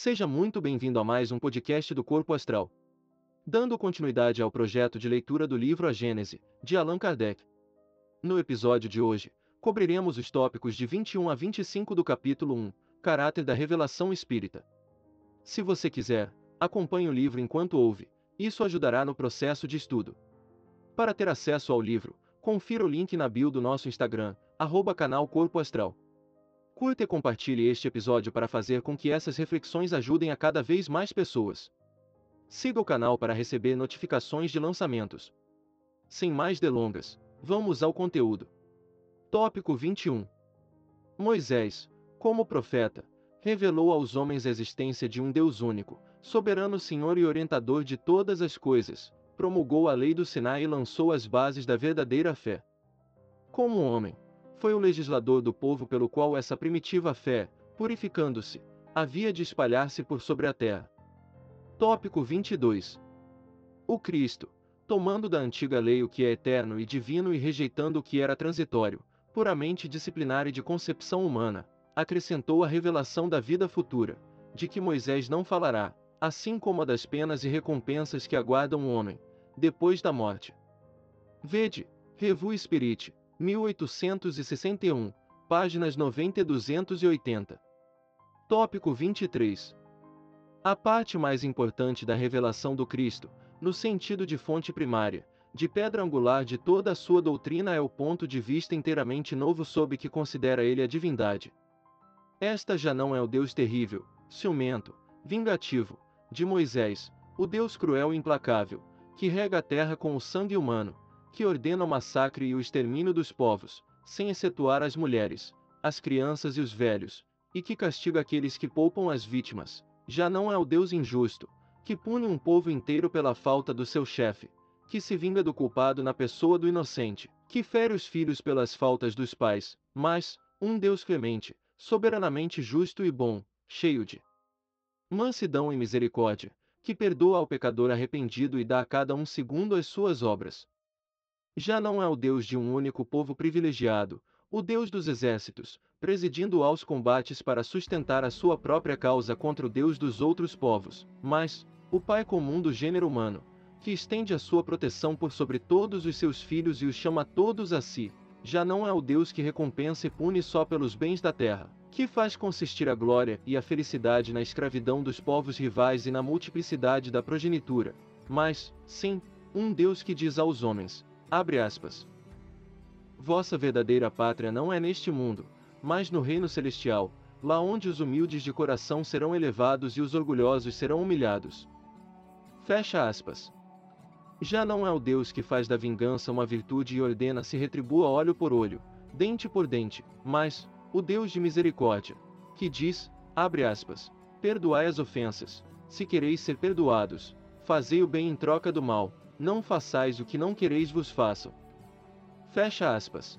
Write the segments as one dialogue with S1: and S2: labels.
S1: Seja muito bem-vindo a mais um podcast do Corpo Astral. Dando continuidade ao projeto de leitura do livro A Gênese, de Allan Kardec. No episódio de hoje, cobriremos os tópicos de 21 a 25 do capítulo 1, Caráter da Revelação Espírita. Se você quiser, acompanhe o livro enquanto ouve, isso ajudará no processo de estudo. Para ter acesso ao livro, confira o link na bio do nosso Instagram, arroba canal Corpo Astral. Curta e compartilhe este episódio para fazer com que essas reflexões ajudem a cada vez mais pessoas. Siga o canal para receber notificações de lançamentos. Sem mais delongas, vamos ao conteúdo. Tópico 21 Moisés, como profeta, revelou aos homens a existência de um Deus único, soberano Senhor e orientador de todas as coisas, promulgou a lei do Sinai e lançou as bases da verdadeira fé. Como homem, foi o legislador do povo pelo qual essa primitiva fé, purificando-se, havia de espalhar-se por sobre a terra. Tópico 22 O Cristo, tomando da antiga lei o que é eterno e divino e rejeitando o que era transitório, puramente disciplinar e de concepção humana, acrescentou a revelação da vida futura, de que Moisés não falará, assim como a das penas e recompensas que aguardam o homem, depois da morte. Vede, Revu Spirit, 1861, páginas 90 e 280. Tópico 23. A parte mais importante da revelação do Cristo, no sentido de fonte primária, de pedra angular de toda a sua doutrina é o ponto de vista inteiramente novo sob que considera ele a divindade. Esta já não é o Deus terrível, ciumento, vingativo, de Moisés, o Deus cruel e implacável, que rega a terra com o sangue humano, que ordena o massacre e o extermínio dos povos, sem excetuar as mulheres, as crianças e os velhos, e que castiga aqueles que poupam as vítimas, já não é o Deus injusto, que pune um povo inteiro pela falta do seu chefe, que se vinga do culpado na pessoa do inocente, que fere os filhos pelas faltas dos pais, mas, um Deus clemente, soberanamente justo e bom, cheio de mansidão e misericórdia, que perdoa ao pecador arrependido e dá a cada um segundo as suas obras. Já não é o Deus de um único povo privilegiado, o Deus dos exércitos, presidindo aos combates para sustentar a sua própria causa contra o Deus dos outros povos, mas, o Pai comum do gênero humano, que estende a sua proteção por sobre todos os seus filhos e os chama todos a si, já não é o Deus que recompensa e pune só pelos bens da terra, que faz consistir a glória e a felicidade na escravidão dos povos rivais e na multiplicidade da progenitura, mas, sim, um Deus que diz aos homens, abre aspas, Vossa verdadeira pátria não é neste mundo, mas no reino celestial, lá onde os humildes de coração serão elevados e os orgulhosos serão humilhados. Fecha aspas. Já não é o Deus que faz da vingança uma virtude e ordena se retribua olho por olho, dente por dente, mas, o Deus de misericórdia, que diz, abre aspas, perdoai as ofensas, se quereis ser perdoados, fazei o bem em troca do mal, não façais o que não quereis vos façam. Fecha aspas.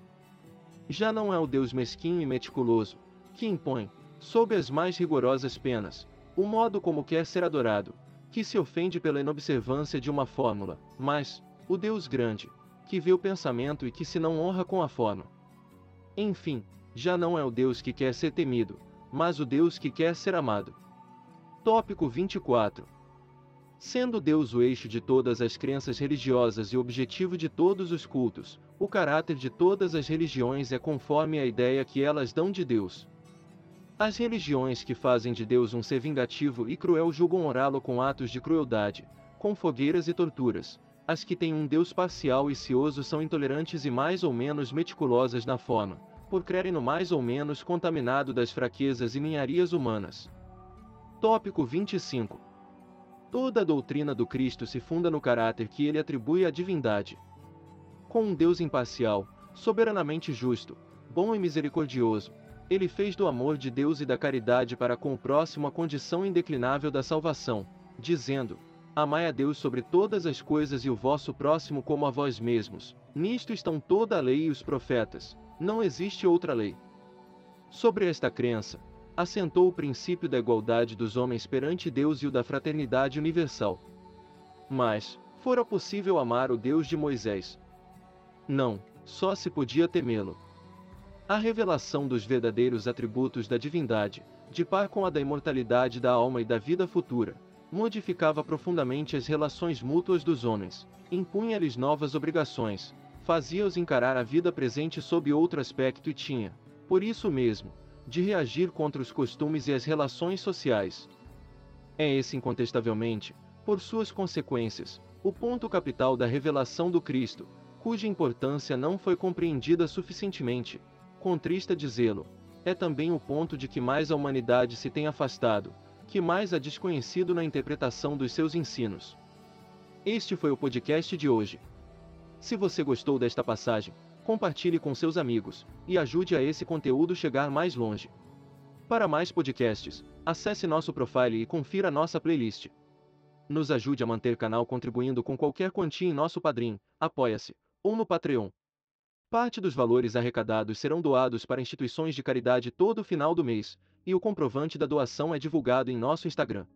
S1: Já não é o Deus mesquinho e meticuloso, que impõe, sob as mais rigorosas penas, o modo como quer ser adorado, que se ofende pela inobservância de uma fórmula, mas, o Deus grande, que vê o pensamento e que se não honra com a forma. Enfim, já não é o Deus que quer ser temido, mas o Deus que quer ser amado. Tópico 24 Sendo Deus o eixo de todas as crenças religiosas e objetivo de todos os cultos, o caráter de todas as religiões é conforme a ideia que elas dão de Deus. As religiões que fazem de Deus um ser vingativo e cruel julgam orá-lo com atos de crueldade, com fogueiras e torturas. As que têm um Deus parcial e cioso são intolerantes e mais ou menos meticulosas na forma, por crerem no mais ou menos contaminado das fraquezas e ninharias humanas. Tópico 25 Toda a doutrina do Cristo se funda no caráter que ele atribui à divindade. Com um Deus imparcial, soberanamente justo, bom e misericordioso, ele fez do amor de Deus e da caridade para com o próximo a condição indeclinável da salvação, dizendo: Amai a Deus sobre todas as coisas e o vosso próximo como a vós mesmos. Nisto estão toda a lei e os profetas, não existe outra lei. Sobre esta crença, assentou o princípio da igualdade dos homens perante Deus e o da fraternidade universal. Mas, fora possível amar o Deus de Moisés? Não, só se podia temê-lo. A revelação dos verdadeiros atributos da divindade, de par com a da imortalidade da alma e da vida futura, modificava profundamente as relações mútuas dos homens, impunha-lhes novas obrigações, fazia-os encarar a vida presente sob outro aspecto e tinha, por isso mesmo, de reagir contra os costumes e as relações sociais. É esse incontestavelmente, por suas consequências, o ponto capital da revelação do Cristo, cuja importância não foi compreendida suficientemente, contrista dizê-lo, é também o ponto de que mais a humanidade se tem afastado, que mais a desconhecido na interpretação dos seus ensinos. Este foi o podcast de hoje. Se você gostou desta passagem, compartilhe com seus amigos e ajude a esse conteúdo chegar mais longe. Para mais podcasts, acesse nosso profile e confira nossa playlist. Nos ajude a manter canal contribuindo com qualquer quantia em nosso Padrim, Apoia-se ou no Patreon. Parte dos valores arrecadados serão doados para instituições de caridade todo final do mês, e o comprovante da doação é divulgado em nosso Instagram.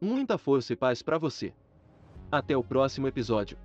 S1: Muita força e paz para você. Até o próximo episódio.